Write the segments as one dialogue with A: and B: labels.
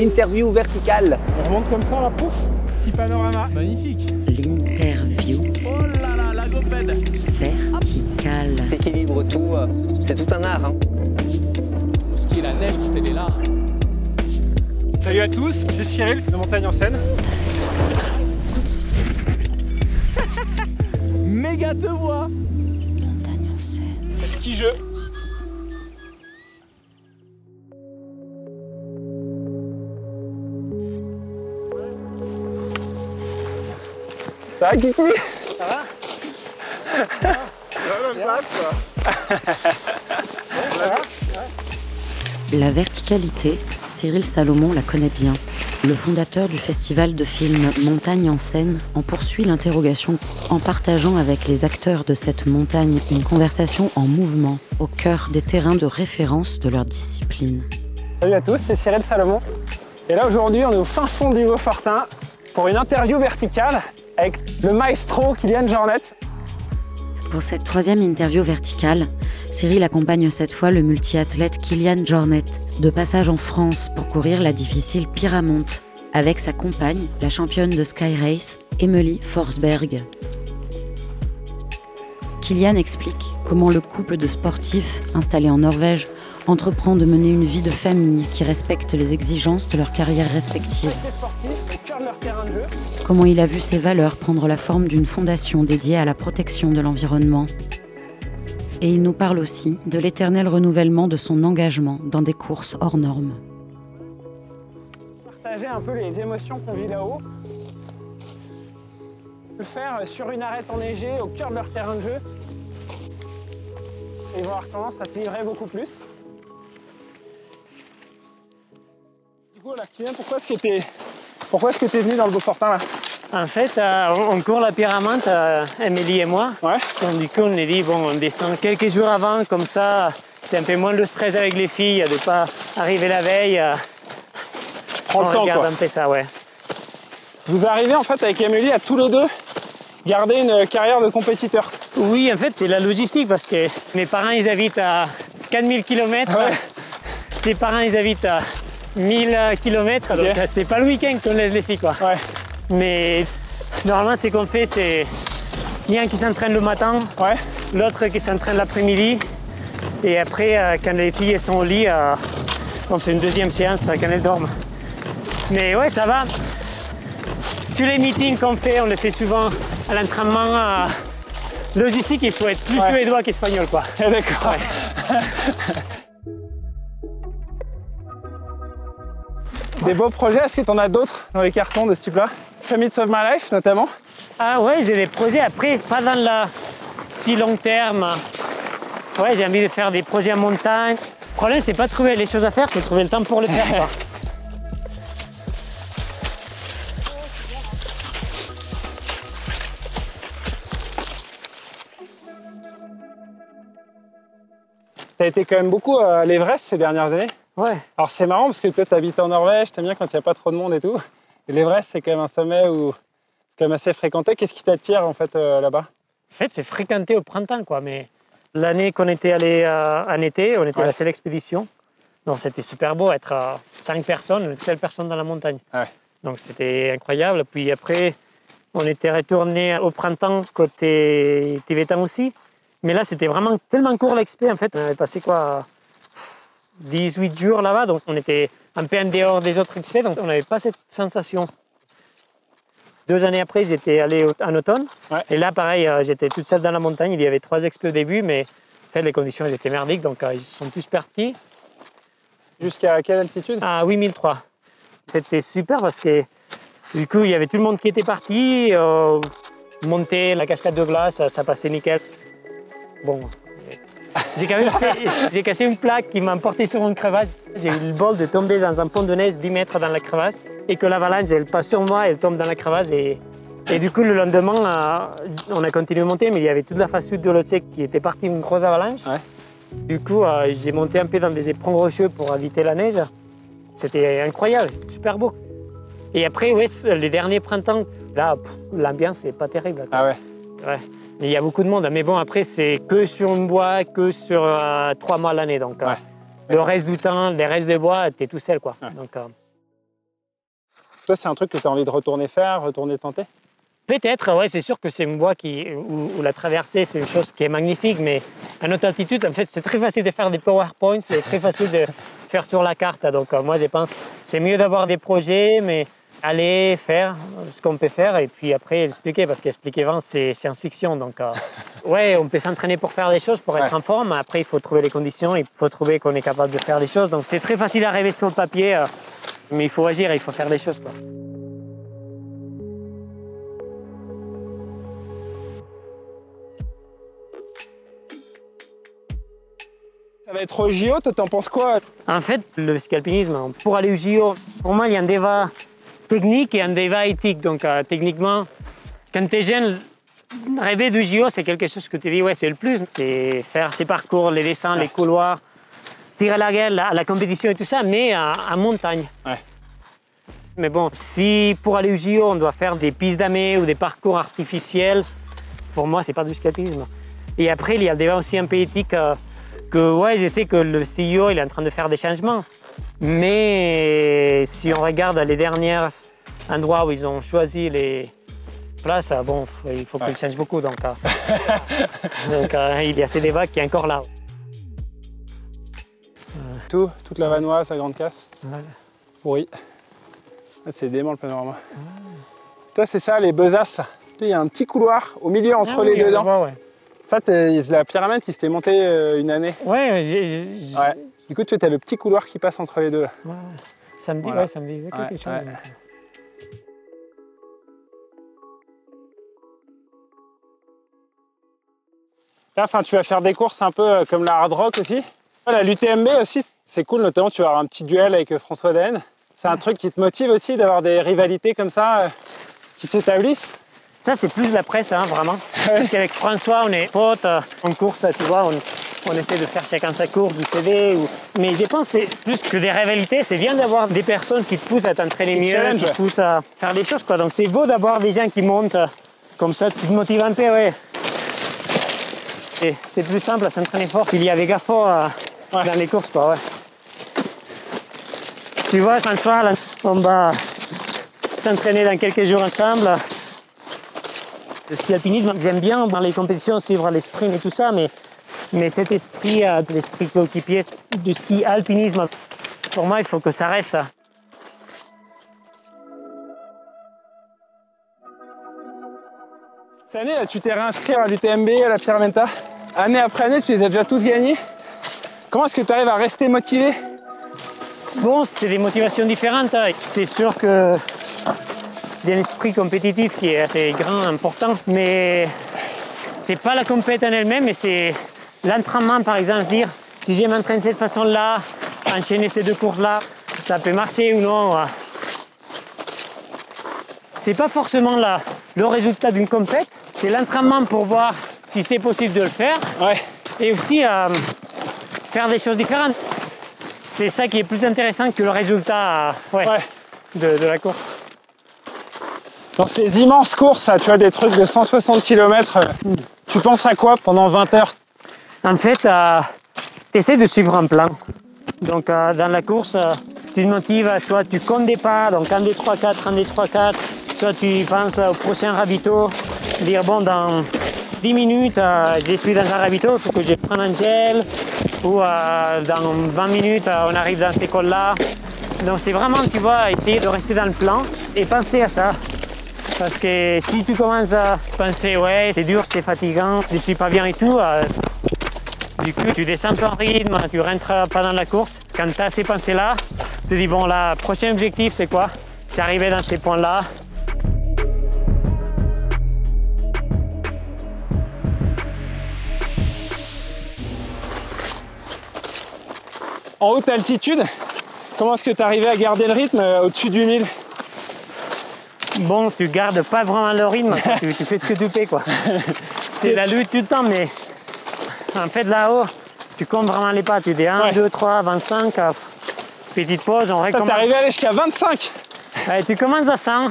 A: l'interview verticale.
B: On remonte comme ça, la pouf, petit panorama, magnifique.
C: L'interview
B: Oh là là, la gopède.
C: verticale.
A: T'équilibres tout, euh, c'est tout un art. hein.
D: Ce qui est la neige quand elle est là.
B: Salut à tous, c'est Cyril de Montagne en Seine. Méga te voix
C: Montagne en scène.
B: Ski jeu. Ça va Kiki? Ça va?
C: La verticalité, Cyril Salomon la connaît bien. Le fondateur du festival de films Montagne en scène en poursuit l'interrogation en partageant avec les acteurs de cette montagne une conversation en mouvement au cœur des terrains de référence de leur discipline.
B: Salut à tous, c'est Cyril Salomon. Et là aujourd'hui, on est au fin fond du Beaufortin pour une interview verticale le maestro Kylian Jornet.
C: Pour cette troisième interview verticale, Cyril accompagne cette fois le multiathlète Kylian Jornet, de passage en France pour courir la difficile Pyramonte, avec sa compagne, la championne de Sky Race, Emily Forsberg. Kylian explique comment le couple de sportifs installés en Norvège entreprend de mener une vie de famille qui respecte les exigences de leur carrière respective
B: Leur terrain de jeu.
C: comment il a vu ses valeurs prendre la forme d'une fondation dédiée à la protection de l'environnement. Et il nous parle aussi de l'éternel renouvellement de son engagement dans des courses hors normes.
B: partager un peu les émotions qu'on vit là-haut. Le faire sur une arête enneigée au cœur de leur terrain de jeu. Et voir tendance à se livrer beaucoup plus. Du coup, là, pourquoi est-ce que t'es pourquoi est-ce que t'es venu dans le Beaufortin là
E: En fait, euh, on on court la pyramide, euh, Émilie et moi.
B: Ouais.
E: Donc, du coup, on est dit, bon, on descend quelques jours avant, comme ça, c'est un peu moins de stress avec les filles, de ne pas arriver la veille. euh,
B: Prends
E: on
B: le temps
E: regarde
B: quoi.
E: un peu ça, ouais.
B: Vous arrivez en fait avec Emily à tous les deux garder une carrière de compétiteur.
E: Oui, en fait, c'est la logistique parce que mes parents, ils habitent à 4000 km.
B: Ouais.
E: Ses parents, ils habitent à 1000 km. Donc, euh, c'est pas le week-end qu'on laisse les filles, quoi.
B: Ouais.
E: Mais normalement, ce qu'on fait, c'est il y a un qui s'entraîne le matin,
B: Ouais.
E: l'autre qui s'entraîne l'après-midi. Et après, euh, quand les filles sont au lit, euh, on fait une deuxième séance euh, quand elles dorment. Mais ouais, ça va. Tous les meetings qu'on fait, on les fait souvent à l'entraînement. euh, logistique, il faut être plus
B: Ouais.
E: suédois qu'espagnol, quoi.
B: D'accord. Des beaux projets, est-ce que tu en as d'autres dans les cartons de ce type-là? Summits of My Life notamment?
E: Ah ouais, j'ai des projets après, pas dans la si long terme. Ouais, j'ai envie de faire des projets en montagne. Le problème, c'est pas de trouver les choses à faire, c'est de trouver le temps pour les faire. quoi.
B: Tu as été quand même beaucoup à l'Everest ces dernières années?
E: Ouais.
B: Alors c'est marrant parce que toi tu habites en Norvège, t'aimes bien quand il n'y a pas trop de monde et tout. Et l'Everest c'est quand même un sommet où c'est quand même assez fréquenté. Qu'est-ce qui t'attire en fait euh, là-bas?
E: En fait, c'est fréquenté au printemps, quoi. Mais l'année qu'on était allé euh, en été, on était à la seule expédition. Donc c'était super beau, être à 5 personnes, une seule personne dans la montagne.
B: Ouais.
E: Donc c'était incroyable. Puis après, on était retourné au printemps côté tibétain aussi. Mais là, c'était vraiment tellement court l'expé. En fait, on avait passé quoi 18 jours là-bas. Donc on était un peu en dehors des autres expés. Donc on n'avait pas cette sensation. Deux années après, j'étais allé en automne.
B: Ouais.
E: Et là, pareil, euh, j'étais toute seule dans la montagne. Il y avait trois expés au début, mais fait, les conditions elles étaient merdiques. Donc euh, ils sont tous partis
B: Jusqu'à quelle altitude?
E: À 8003. C'était super parce que du coup, il y avait tout le monde qui était parti. euh, monter la cascade de glace, ça, ça passait nickel. Bon, j'ai quand même fait- j'ai cassé une plaque qui m'a emporté sur une crevasse. J'ai eu le bol de tomber dans un pont de neige 10 mètres dans la crevasse et que l'avalanche, elle passe sur moi, elle tombe dans la crevasse. Et, et du coup, le lendemain, euh, on a continué à monter, mais il y avait toute la face sud de l'Otsek qui était partie une grosse avalanche.
B: Ouais.
E: Du coup, euh, j'ai monté un peu dans des éperons rocheux pour éviter la neige. C'était incroyable, c'était super beau. Et après, ouais, les derniers printemps, là, l'ambiance n'est pas terrible.
B: Ah ouais.
E: Ouais. Il y a beaucoup de monde, mais bon, après, c'est que sur une bois, que sur euh, trois mois l'année. Donc, euh, le reste du temps, les restes des bois, t'es tout seul, quoi.
B: Ouais.
E: Donc, euh,
B: Toi, c'est un truc que tu as envie de retourner faire, retourner tenter?
E: Peut-être, ouais, c'est sûr que c'est une voie qui, où, où la traversée, c'est une chose qui est magnifique, mais à notre altitude, en fait, c'est très facile de faire des PowerPoints, c'est très facile de faire sur la carte. Donc, moi, je pense c'est mieux d'avoir des projets, mais aller faire ce qu'on peut faire et puis après expliquer, parce qu'expliquer vraiment, c'est science-fiction. Donc, euh, ouais, on peut s'entraîner pour faire des choses, pour être
B: Ouais.
E: en forme. Après, il faut trouver les conditions, il faut trouver qu'on est capable de faire des choses. Donc, c'est très facile à rêver sur le papier, euh, mais il faut agir, il faut faire des choses. Quoi.
B: Ça va être au JO, toi, t'en penses quoi?
E: En fait, le ski alpinisme, pour aller au JO, pour moi, il y a un débat technique et un débat éthique. Donc, euh, techniquement, quand tu es jeune, rêver du JO, c'est quelque chose que tu dis, ouais, c'est le plus. C'est faire ces parcours, les dessins, les couloirs, tirer la gueule, la, la compétition et tout ça, mais en montagne.
B: Ouais.
E: Mais bon, si pour aller au JO, on doit faire des pistes d'amé ou des parcours artificiels, pour moi, c'est pas du ski alpinisme. Et après, il y a le débat aussi un peu éthique. euh, que ouais, je sais que le CEO il est en train de faire des changements. Mais si on regarde les derniers endroits où ils ont choisi les places, ah bon, il faut qu'ils changent beaucoup. Donc, euh, donc euh, il y a ces débats qui est encore là.
B: Tout, toute la vanoise, la grande casse
E: Ouais.
B: Oui. Ah, c'est dément le panorama. Toi, c'est ça, les besaces. Il y a un petit couloir au milieu entre
E: Ah
B: les deux dents. Ça, t'es- la pyramide qui s'était montée euh, une année.
E: Ouais,
B: Ouais. Du coup, tu as le petit couloir qui passe entre les deux. Là.
E: ouais. Ça me dit,
B: Voilà.
E: ouais, ça me dit quelque
B: Ouais,
E: chose.
B: ouais. Là, enfin, tu vas faire des courses un peu euh, comme la hard rock aussi. Voilà, l'UTMB aussi, c'est cool, notamment tu vas avoir un petit duel avec euh, François Daen. C'est un truc qui te motive aussi d'avoir des rivalités comme ça euh, qui s'établissent.
E: Ça, c'est plus la presse, hein, vraiment. Parce qu'avec François, on est potes, euh, en course, tu vois, on, on essaie de faire chacun sa course, du CV. Ou... Mais je pense que c'est plus que des rivalités, c'est bien d'avoir des personnes qui te poussent à t'entraîner mieux, qui te poussent à faire des choses. Quoi. Donc c'est beau d'avoir des gens qui montent euh, comme ça, qui te motivent un peu, ouais. C'est plus simple à s'entraîner fort s'il y avait gars fort euh,
B: Ouais.
E: dans les courses, quoi, ouais. Tu vois, François, là, on va s'entraîner dans quelques jours ensemble. Le ski alpinisme, j'aime bien dans les compétitions suivre les sprints et tout ça, mais, mais cet esprit, euh, l'esprit coéquipier du ski alpinisme, pour moi, il faut que ça reste.
B: Cette année, là, tu t'es réinscrit à l'UTMB, à la Pyramenta. Année après année, tu les as déjà tous gagnés. Comment est-ce que tu arrives à rester motivé?
E: Bon, c'est des motivations différentes. hein. C'est sûr que il y a un esprit compétitif qui est assez grand, important, mais c'est pas la compétition en elle-même, mais c'est l'entraînement, par exemple, se dire si je m'entraîne de cette façon-là, enchaîner ces deux courses-là, ça peut marcher ou non. C'est pas forcément la- le résultat d'une compète, c'est l'entraînement pour voir si c'est possible de le faire
B: Ouais.
E: et aussi euh, faire des choses différentes. C'est ça qui est plus intéressant que le résultat euh, ouais,
B: Ouais.
E: De, de la course.
B: Dans ces immenses courses, tu vois, des trucs de 160 km, tu penses à quoi pendant 20 heures?
E: En fait, tu essaies de suivre un plan. Donc, euh, dans la course, euh, tu te motives, soit tu comptes des pas, donc 1, 2, 3, 4, 1, 2, 3, 4, soit tu penses au prochain ravito, dire bon, dans 10 minutes, euh, je suis dans un ravito, il faut que je prenne un gel, ou euh, dans 20 minutes, euh, on arrive dans cette école-là. Donc, c'est vraiment, tu vois, essayer de rester dans le plan et penser à ça. Parce que si tu commences à penser, ouais, c'est dur, c'est fatigant, je suis pas bien et tout, euh, du coup, tu descends ton rythme, tu rentres pas dans la course. Quand tu as ces pensées-là, tu te dis, bon, là, prochain objectif, c'est quoi? C'est arriver dans ces points-là.
B: En haute altitude, comment est-ce que tu arrivé à garder le rythme euh, au-dessus du 1000
E: Bon, tu gardes pas vraiment le rythme, tu, tu fais ce que tu peux, quoi. C'est la lutte tout le temps, mais en fait, là-haut, tu comptes vraiment les pas. Tu dis 1,
B: Ouais.
E: 2, 3, 25, euh, petite pause, on
B: Toi, t'es
E: recommence.
B: arrivé à aller jusqu'à 25
E: Ouais, tu commences à 100,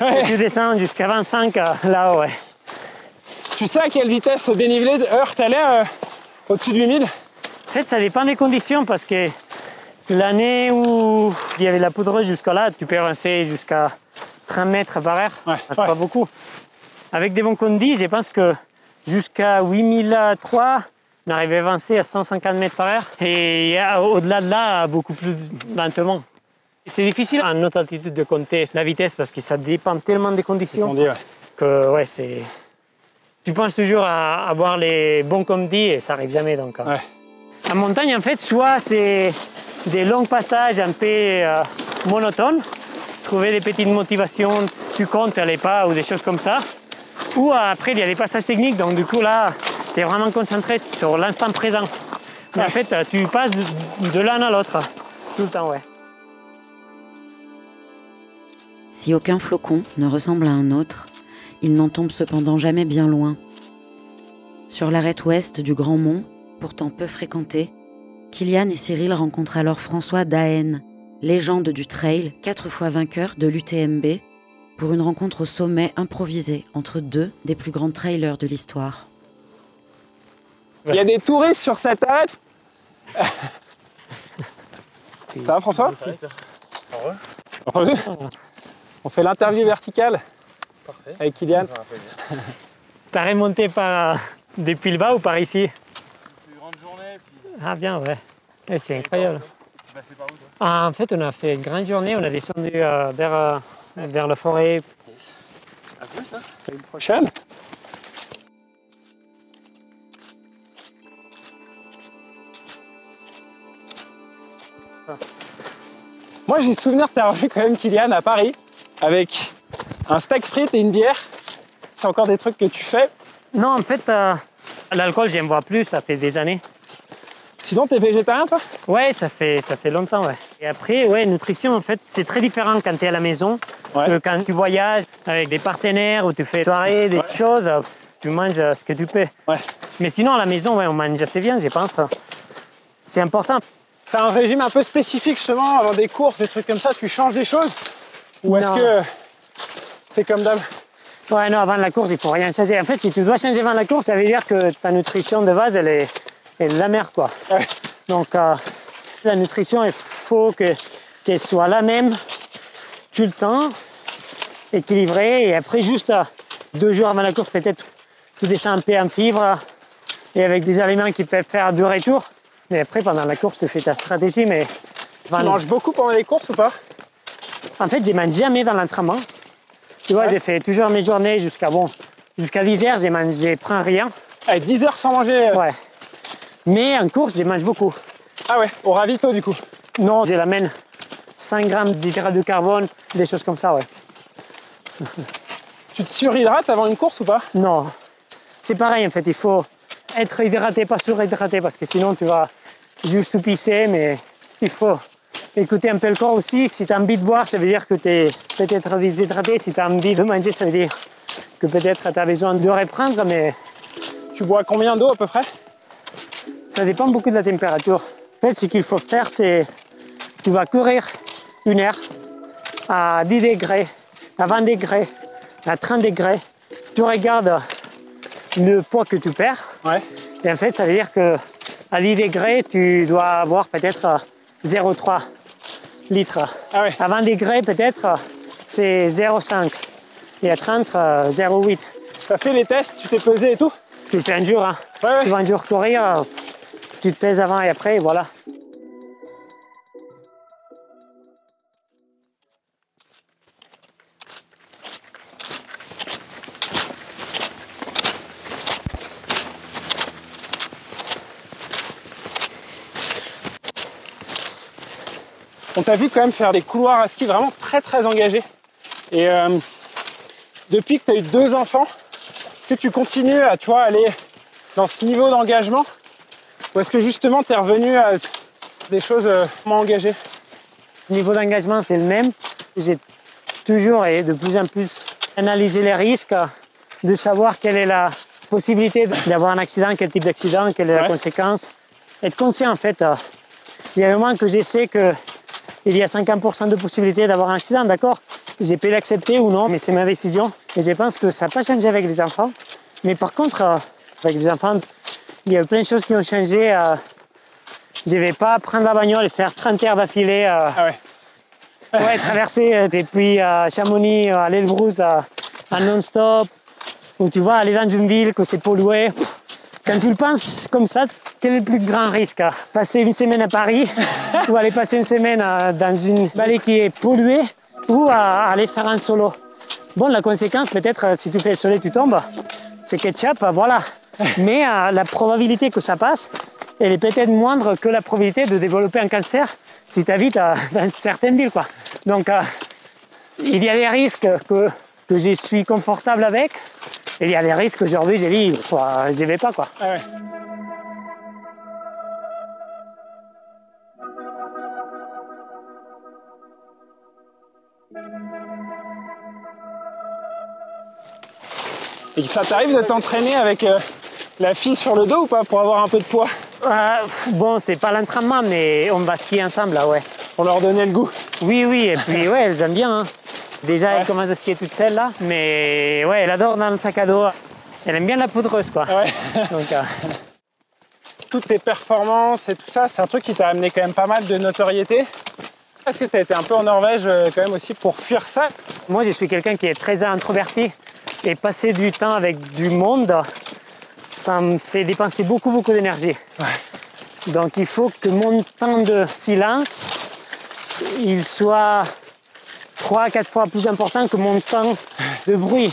B: Ouais.
E: et tu descends jusqu'à 25 euh, là-haut, ouais.
B: Tu sais à quelle vitesse au dénivelé de heure t'allais euh, au-dessus du 1000
E: En fait, ça dépend des conditions parce que l'année où il y avait la poudreuse jusqu'à là, tu peux avancer jusqu'à 30 mètres par heure.
B: Ouais,
E: C'est
B: ouais.
E: pas beaucoup. Avec des bons conduits, je pense que jusqu'à 8003, on arrivait à avancer à 150 mètres par heure. Et au-delà de là, beaucoup plus lentement. C'est difficile à notre altitude de compter la vitesse parce que ça dépend tellement des conditions
B: On dit, ouais.
E: que ouais, c'est. Tu penses toujours à avoir les bons conduits et ça arrive jamais donc.
B: Ouais.
E: En montagne, en fait, soit c'est des longs passages un peu euh, monotones, trouver des petites motivations, tu comptes les pas ou des choses comme ça. Ou après, il y a des passages techniques, donc du coup là, tu es vraiment concentré sur l'instant présent. En fait, tu passes de, de l'un à l'autre, tout le temps, ouais.
C: Si aucun flocon ne ressemble à un autre, il n'en tombe cependant jamais bien loin. Sur l'arête ouest du Grand Mont, pourtant peu fréquenté, Kylian et Cyril rencontrent alors François Daen, légende du trail, quatre fois vainqueur de l'UTMB, pour une rencontre au sommet improvisée entre deux des plus grands trailers de l'histoire.
B: Il y a des touristes sur cette arête. Ça va François Heureux On fait l'interview verticale avec Kylian.
E: T'as remonté par, depuis le bas ou par ici?
F: Une grande journée, puis
E: Ah bien, ouais. Eh, c'est incroyable.
F: Bah, c'est par où toi
E: Ah, en fait, on a fait une grande journée, on a descendu euh, vers, euh, vers la forêt.
F: À plus ça
B: À une prochaine. Moi, j'ai souvenir de t'avoir vu quand même Kylian à Paris avec un steak frites et une bière. C'est encore des trucs que tu fais?
E: Non, en fait, euh, l'alcool, j'aime boire plus, ça fait des années.
B: Sinon, t'es végétarien, toi?
E: Ouais, ça fait, ça fait longtemps, ouais. Et après, ouais, nutrition, en fait, c'est très différent quand tu es à la maison
B: Ouais.
E: que quand tu voyages avec des partenaires ou tu fais des soirées, des choses, euh, tu manges euh, ce que tu peux.
B: Ouais.
E: Mais sinon, à la maison, ouais, on mange assez bien, je pense. C'est important.
B: T'as un régime un peu spécifique justement avant des courses, des trucs comme ça, tu changes des choses? Ou est-ce que c'est comme d'hab?
E: Ouais, non, avant la course, il faut rien changer. En fait, si tu dois changer avant la course, ça veut dire que ta nutrition de base, elle est, est de la merde, quoi.
B: Ouais.
E: Donc, euh, la nutrition, il faut que- qu'elle soit la même tout le temps, équilibrée. Et après, juste euh, deux jours avant la course, peut-être, tu descends un peu en fibres et avec des aliments qui peuvent faire deux retours. Mais après, pendant la course, tu fais ta stratégie. Mais
B: Tu manges beaucoup pendant les courses ou pas?
E: En fait, je mange jamais dans l'entraînement. Tu vois,
B: Ouais.
E: j'ai fait toujours mes journées jusqu'à bon, jusqu'à 10 heures, je mange, je prends rien.
B: Allez, 10 heures sans manger. euh,
E: Ouais. Mais en course, je mange beaucoup.
B: Ah ouais, au ravito du coup.
E: Non, je l'amène 5 grammes d'hydrate de carbone, des choses comme ça, ouais.
B: Tu te surhydrates avant une course ou pas?
E: Non, c'est pareil en fait, il faut être hydraté, pas surhydraté, parce que sinon tu vas juste tout pisser, mais il faut écouter un peu le corps aussi. Si tu as envie de boire, ça veut dire que tu es peut-être déshydraté. Si tu as envie de manger, ça veut dire que peut-être tu as besoin de reprendre, mais
B: Tu bois combien d'eau à peu près?
E: Ça dépend beaucoup de la température. En fait, ce qu'il faut faire, c'est tu vas courir une heure à 10 degrés, à 20 degrés, à 30 degrés. Tu regardes le poids que tu perds.
B: Ouais.
E: Et en fait, ça veut dire que à 10 degrés, tu dois avoir peut-être 0,3 litres.
B: Ah ouais.
E: À 20 degrés, peut-être, c'est 0,5. Et à 30, euh, 0,8.
B: T'as fait les tests, tu t'es pesé et tout?
E: Tu le fais un jour, hein.
B: Ouais, ouais.
E: Tu vas un jour courir, tu te pèses avant et après, et voilà.
B: On t'a vu quand même faire des couloirs à ski vraiment très très engagés. Et euh, depuis que tu as eu deux enfants, que tu continues à tu vois, aller dans ce niveau d'engagement? Ou est-ce que justement tu es revenu à des choses euh, moins engagées?
E: Le niveau d'engagement, c'est le même. J'ai toujours et de plus en plus analysé les risques, de savoir quelle est la possibilité d'avoir un accident, quel type d'accident, quelle est la conséquence. Être conscient, en fait. euh, Il y a un moment que je sais que il y a 50% de possibilité d'avoir un accident, d'accord? J'ai pu l'accepter ou non, mais c'est ma décision. Et je pense que ça n'a pas changé avec les enfants. Mais par contre, euh, avec les enfants, il y a plein de choses qui ont changé. euh, je ne vais pas prendre la bagnole et faire 30 heures d'affilée. euh,
B: Ah ouais.
E: Ouais, traverser euh, depuis euh, Chamonix à l'Elbrus à, à non-stop, ou tu vois, aller dans une ville que c'est pollué. Quand tu le penses comme ça, quel est le plus grand risque hein? Passer une semaine à Paris ou aller passer une semaine euh, dans une vallée qui est polluée ou à aller faire un solo? Bon, la conséquence, peut-être, si tu fais le soleil, tu tombes, c'est ketchup, voilà. Mais euh, la probabilité que ça passe, elle est peut-être moindre que la probabilité de développer un cancer si tu habites euh, dans certaines villes. Quoi. Donc, euh, il y a des risques que, que je suis confortable avec, et il y a des risques qu'aujourd'hui, j'ai dit, euh, je n'y vais pas. Quoi.
B: Ah ouais. Et ça t'arrive de t'entraîner avec euh, la fille sur le dos ou pas pour avoir un peu de poids?
E: Euh, bon, c'est pas l'entraînement, mais on va skier ensemble, là, ouais.
B: Pour leur donner le goût?
E: Oui, oui, et puis, ouais, elles aiment bien. hein. Déjà,
B: Ouais.
E: elle commence à skier toute seule, là, mais ouais, elle adore dans le sac à dos. Elle aime bien la poudreuse, quoi.
B: Ouais.
E: Donc, euh,
B: Toutes tes performances et tout ça, c'est un truc qui t'a amené quand même pas mal de notoriété. Est-ce que tu as été un peu en Norvège euh, quand même aussi pour fuir ça?
E: Moi, je suis quelqu'un qui est très introverti et passer du temps avec du monde, ça me fait dépenser beaucoup, beaucoup d'énergie. Donc, il faut que mon temps de silence, il soit trois, quatre fois plus important que mon temps de bruit.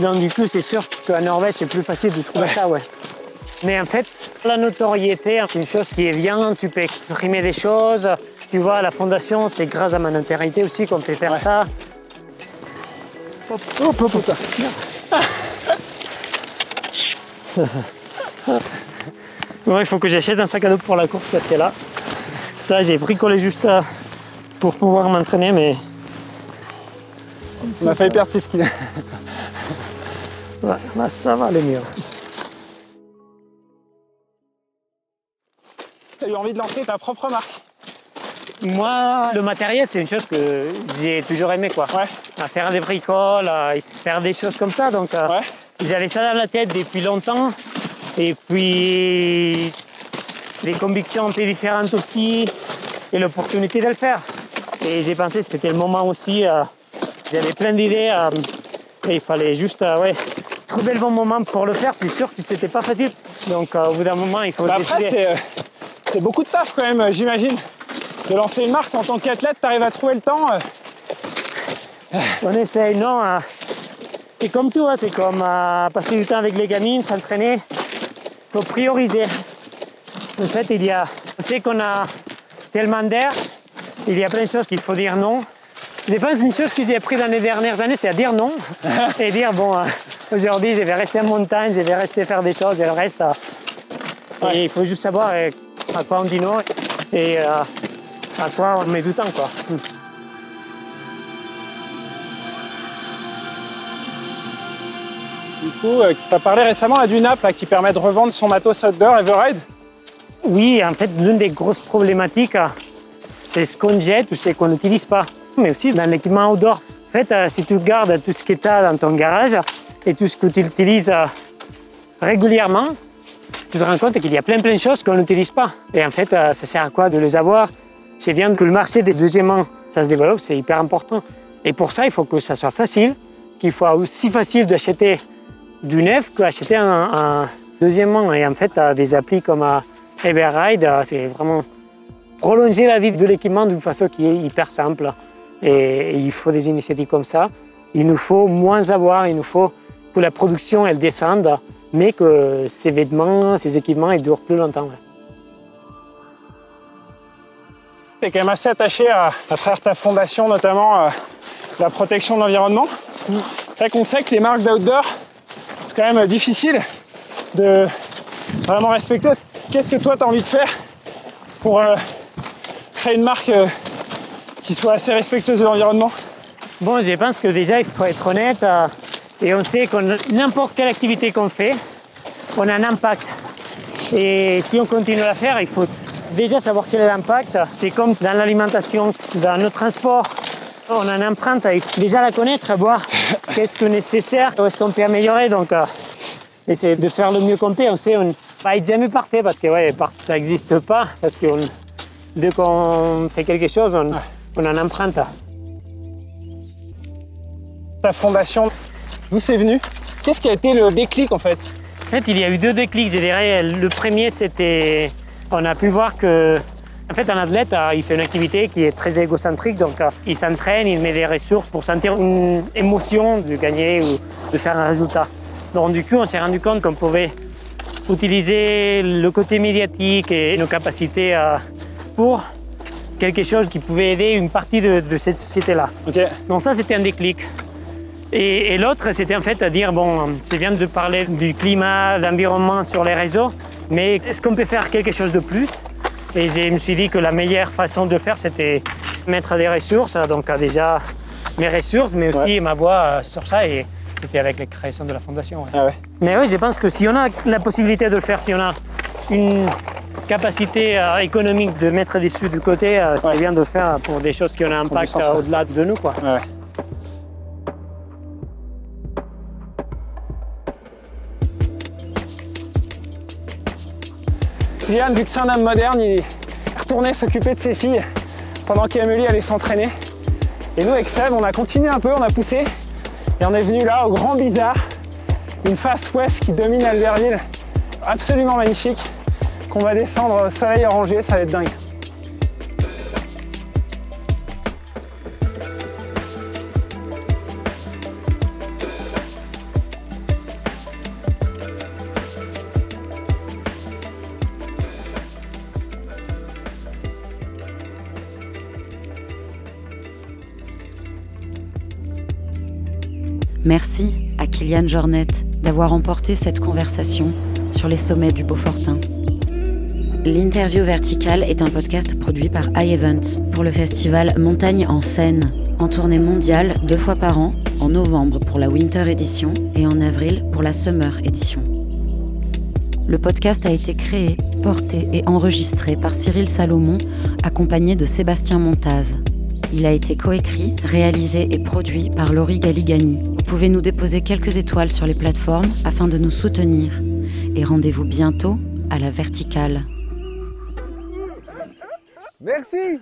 E: Donc, du coup, c'est sûr qu'en Norvège, c'est plus facile de trouver ça, ouais. Mais en fait, la notoriété, c'est une chose qui est bien, tu peux exprimer des choses. Tu vois, la fondation, c'est grâce à ma notoriété aussi qu'on peut faire
B: Ouais.
E: ça. Hop, hop, hop, Ouais, il faut que j'achète un sac à dos pour la course parce que là, ça j'ai bricolé juste euh, pour pouvoir m'entraîner, mais
B: On a failli perdre six kilos.
E: ouais, là, ça va aller mieux.
B: Tu as eu envie de lancer ta propre marque?
E: Moi, le matériel, c'est une chose que j'ai toujours aimé, quoi.
B: Ouais.
E: À faire des bricoles, à faire des choses comme ça. Donc, euh,
B: Ouais.
E: j'avais ça dans la tête depuis longtemps. Et puis, des convictions peu différentes aussi, et l'opportunité de le faire. Et j'ai pensé que c'était le moment aussi. euh, j'avais plein d'idées, euh, et il fallait juste euh, ouais, trouver le bon moment pour le faire. C'est sûr que c'était pas facile. Donc, au bout d'un moment, il faut
B: Bah
E: se
B: Après,
E: décider.
B: c'est, c'est beaucoup de taf quand même, j'imagine. De lancer une marque en tant qu'athlète, tu arrives à trouver le temps.
E: On essaye, non. C'est comme tout, hein, c'est comme euh, passer du temps avec les gamines, s'entraîner. Il faut prioriser. En fait, il y a, on sait qu'on a tellement d'air, il y a plein de choses qu'il faut dire non. Je pense une chose que j'ai appris dans les dernières années, c'est à dire non et dire bon, euh, aujourd'hui je vais rester en montagne, je vais rester faire des choses et le reste. euh, Et il faut juste savoir à quoi on dit non et à quoi on met du temps. Quoi.
B: Du coup, tu as parlé récemment à Dunap qui permet de revendre son matos outdoor Everride.
E: Oui, en fait, l'une des grosses problématiques, euh, c'est ce qu'on jette ou ce qu'on n'utilise pas. Mais aussi dans l'équipement outdoor. En fait, euh, si tu regardes tout ce que tu as dans ton garage et tout ce que tu utilises euh, régulièrement, tu te rends compte qu'il y a plein plein de choses qu'on n'utilise pas. Et en fait, euh, ça sert à quoi de les avoir? C'est bien que le marché des deuxièmes ça se développe, c'est hyper important. Et pour ça, il faut que ça soit facile, qu'il soit aussi facile d'acheter du neuf qu'acheter un, un deuxième main. Et en fait, euh, des applis comme euh, Everride, euh, c'est vraiment prolonger la vie de l'équipement d'une façon qui est hyper simple. Et il faut des initiatives comme ça. Il nous faut moins avoir, il nous faut que la production elle descende, mais que ces vêtements, ces équipements, ils durent plus longtemps. ouais.
B: Tu es quand même assez attaché à, à travers ta fondation, notamment euh, la protection de l'environnement. C'est vrai qu'on sait que les marques d'outdoor, c'est quand même difficile de vraiment respecter. Qu'est-ce que toi tu as envie de faire pour euh, créer une marque euh, qui soit assez respectueuse de l'environnement?
E: Bon, je pense que déjà, il faut être honnête. euh, et on sait que n'importe quelle activité qu'on fait, on a un impact. Et si on continue à la faire, il faut déjà savoir quel est l'impact. C'est comme dans l'alimentation, dans le transport. On a une empreinte, il déjà la connaître, voir qu'est-ce que nécessaire, où est-ce qu'on peut améliorer. Donc, euh, essayer de faire le mieux qu'on peut. On sait, on bah, est jamais parfait parce que ça n'existe pas. Parce que dès qu'on fait quelque chose, on, en emprunte.
B: La fondation, d'où c'est venu? Qu'est-ce qui a été le déclic en fait?
E: En fait, il y a eu deux déclics. Le premier, c'était. On a pu voir que en fait, un athlète, euh, il fait une activité qui est très égocentrique, donc euh, il s'entraîne, il met des ressources pour sentir une émotion de gagner ou de faire un résultat. Donc, du coup, on s'est rendu compte qu'on pouvait utiliser le côté médiatique et nos capacités euh, pour quelque chose qui pouvait aider une partie de, de cette société-là. Donc ça, c'était un déclic. Et, et l'autre, c'était en fait à dire, bon, c'est bien de parler du climat, de l'environnement sur les réseaux, mais est-ce qu'on peut faire quelque chose de plus? Et je me suis dit que la meilleure façon de faire, c'était mettre des ressources, donc euh, déjà mes ressources, mais aussi
B: Ouais.
E: ma voix euh, sur ça, et c'était avec la création de la fondation. ouais.
B: Ah ouais.
E: Mais oui, je pense que si on a la possibilité de le faire, si on a une capacité euh, économique de mettre des sous de côté, c'est bien de le faire pour des choses qui ont un
B: du
E: impact au-delà de nous. Quoi.
B: Kylian, vu que c'est un homme moderne, il est retourné s'occuper de ses filles pendant qu'Amélie allait s'entraîner. Et nous, avec Seb, on a continué un peu, on a poussé. Et on est venu là, au Grand Bizarre, une face ouest qui domine Albertville. Absolument magnifique. Qu'on va descendre soleil orangé, ça va être dingue.
C: Merci à Kylian Jornet d'avoir emporté cette conversation sur les sommets du Beaufortin. L'interview verticale est un podcast produit par iEvents pour le festival Montagne en Seine, en tournée mondiale deux fois par an, en novembre pour la Winter Edition et en avril pour la Summer Edition. Le podcast a été créé, porté et enregistré par Cyril Salomon, accompagné de Sébastien Montaz. Il a été coécrit, réalisé et produit par Laurie Galigani. Pouvez nous déposer quelques étoiles sur les plateformes afin de nous soutenir. Et rendez-vous bientôt à la verticale.
A: Merci